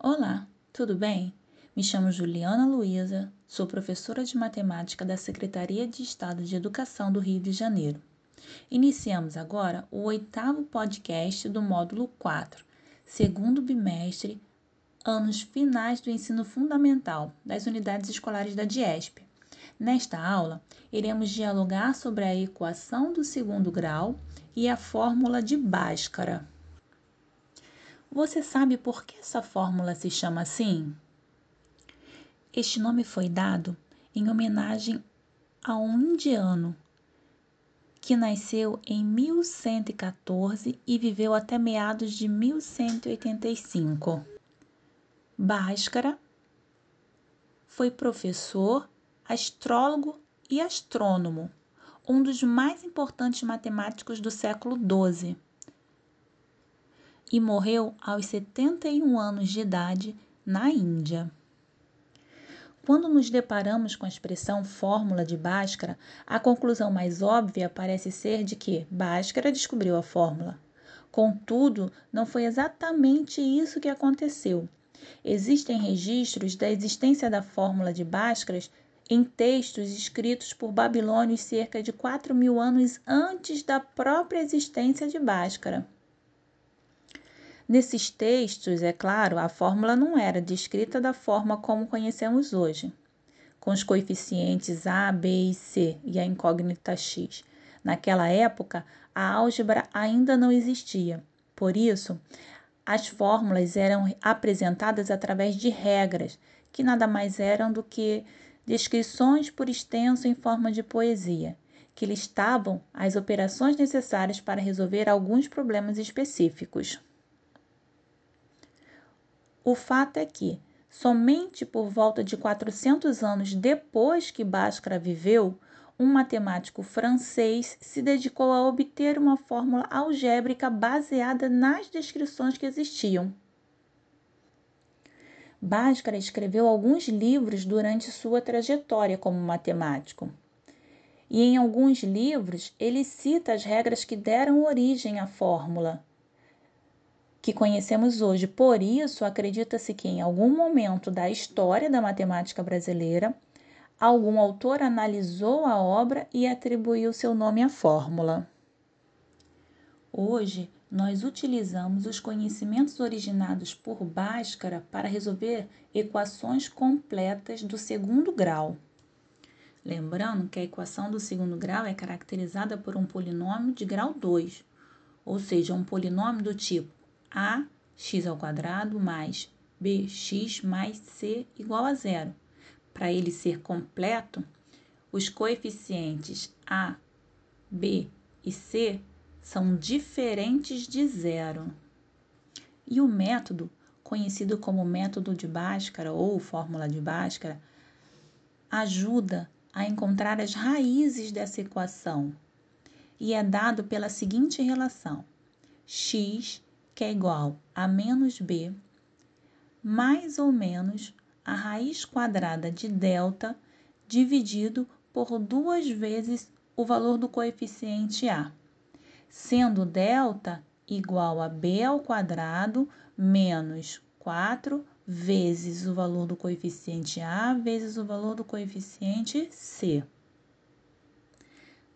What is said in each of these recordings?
Olá, tudo bem? Me chamo Juliana Luiza, sou professora de matemática da Secretaria de Estado de Educação do Rio de Janeiro. Iniciamos agora o oitavo podcast do módulo 4, segundo bimestre, anos finais do ensino fundamental das unidades escolares da DIESP. Nesta aula, iremos dialogar sobre a equação do segundo grau e a fórmula de Bhaskara. Você sabe por que essa fórmula se chama assim? Este nome foi dado em homenagem a um indiano que nasceu em 1114 e viveu até meados de 1185. Bhaskara foi professor, astrólogo e astrônomo, um dos mais importantes matemáticos do século XII e morreu aos 71 anos de idade na Índia. Quando nos deparamos com a expressão fórmula de Bhaskara, a conclusão mais óbvia parece ser de que Bhaskara descobriu a fórmula. Contudo, não foi exatamente isso que aconteceu. Existem registros da existência da fórmula de Bhaskara em textos escritos por babilônios cerca de 4 mil anos antes da própria existência de Bhaskara. Nesses textos, é claro, a fórmula não era descrita da forma como conhecemos hoje, com os coeficientes A, B e C e a incógnita x. Naquela época, a álgebra ainda não existia. Por isso, as fórmulas eram apresentadas através de regras, que nada mais eram do que descrições por extenso em forma de poesia, que listavam as operações necessárias para resolver alguns problemas específicos. O fato é que, somente por volta de 400 anos depois que Bhaskara viveu, um matemático francês se dedicou a obter uma fórmula algébrica baseada nas descrições que existiam. Bhaskara escreveu alguns livros durante sua trajetória como matemático. E em alguns livros ele cita as regras que deram origem à fórmula que conhecemos hoje. Por isso, acredita-se que em algum momento da história da matemática brasileira, algum autor analisou a obra e atribuiu seu nome à fórmula. Hoje, nós utilizamos os conhecimentos originados por Bhaskara para resolver equações completas do segundo grau. Lembrando que a equação do segundo grau é caracterizada por um polinômio de grau 2, ou seja, um polinômio do tipo ax ao quadrado mais bx mais c igual a zero. Para ele ser completo, os coeficientes a, b e c são diferentes de zero. E o método, conhecido como método de Bhaskara ou fórmula de Bhaskara, ajuda a encontrar as raízes dessa equação e é dado pela seguinte relação: x que é igual a menos b, mais ou menos a raiz quadrada de delta dividido por duas vezes o valor do coeficiente a, sendo delta igual a b ao quadrado menos 4 vezes o valor do coeficiente a vezes o valor do coeficiente c.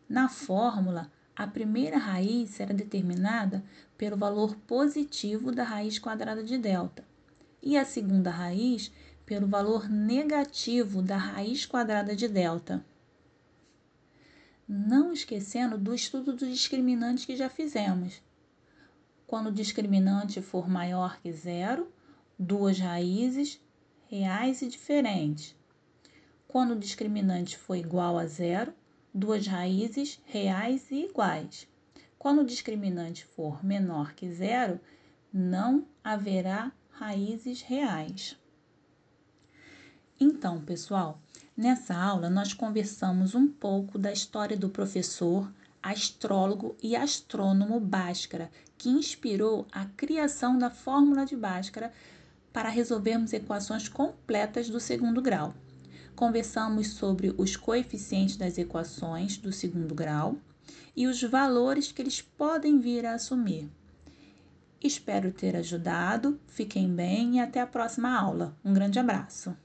Na fórmula, a primeira raiz será determinada pelo valor positivo da raiz quadrada de delta e a segunda raiz pelo valor negativo da raiz quadrada de delta. Não esquecendo do estudo dos discriminantes que já fizemos. Quando o discriminante for maior que zero, duas raízes reais e diferentes. Quando o discriminante for igual a zero, duas raízes reais e iguais. Quando o discriminante for menor que zero, não haverá raízes reais. Então, pessoal, nessa aula nós conversamos um pouco da história do professor, astrólogo e astrônomo Bhaskara, que inspirou a criação da fórmula de Bhaskara para resolvermos equações completas do segundo grau conversamos sobre os coeficientes das equações do segundo grau e os valores que eles podem vir a assumir. Espero ter ajudado. Fiquem bem e até a próxima aula. Um grande abraço.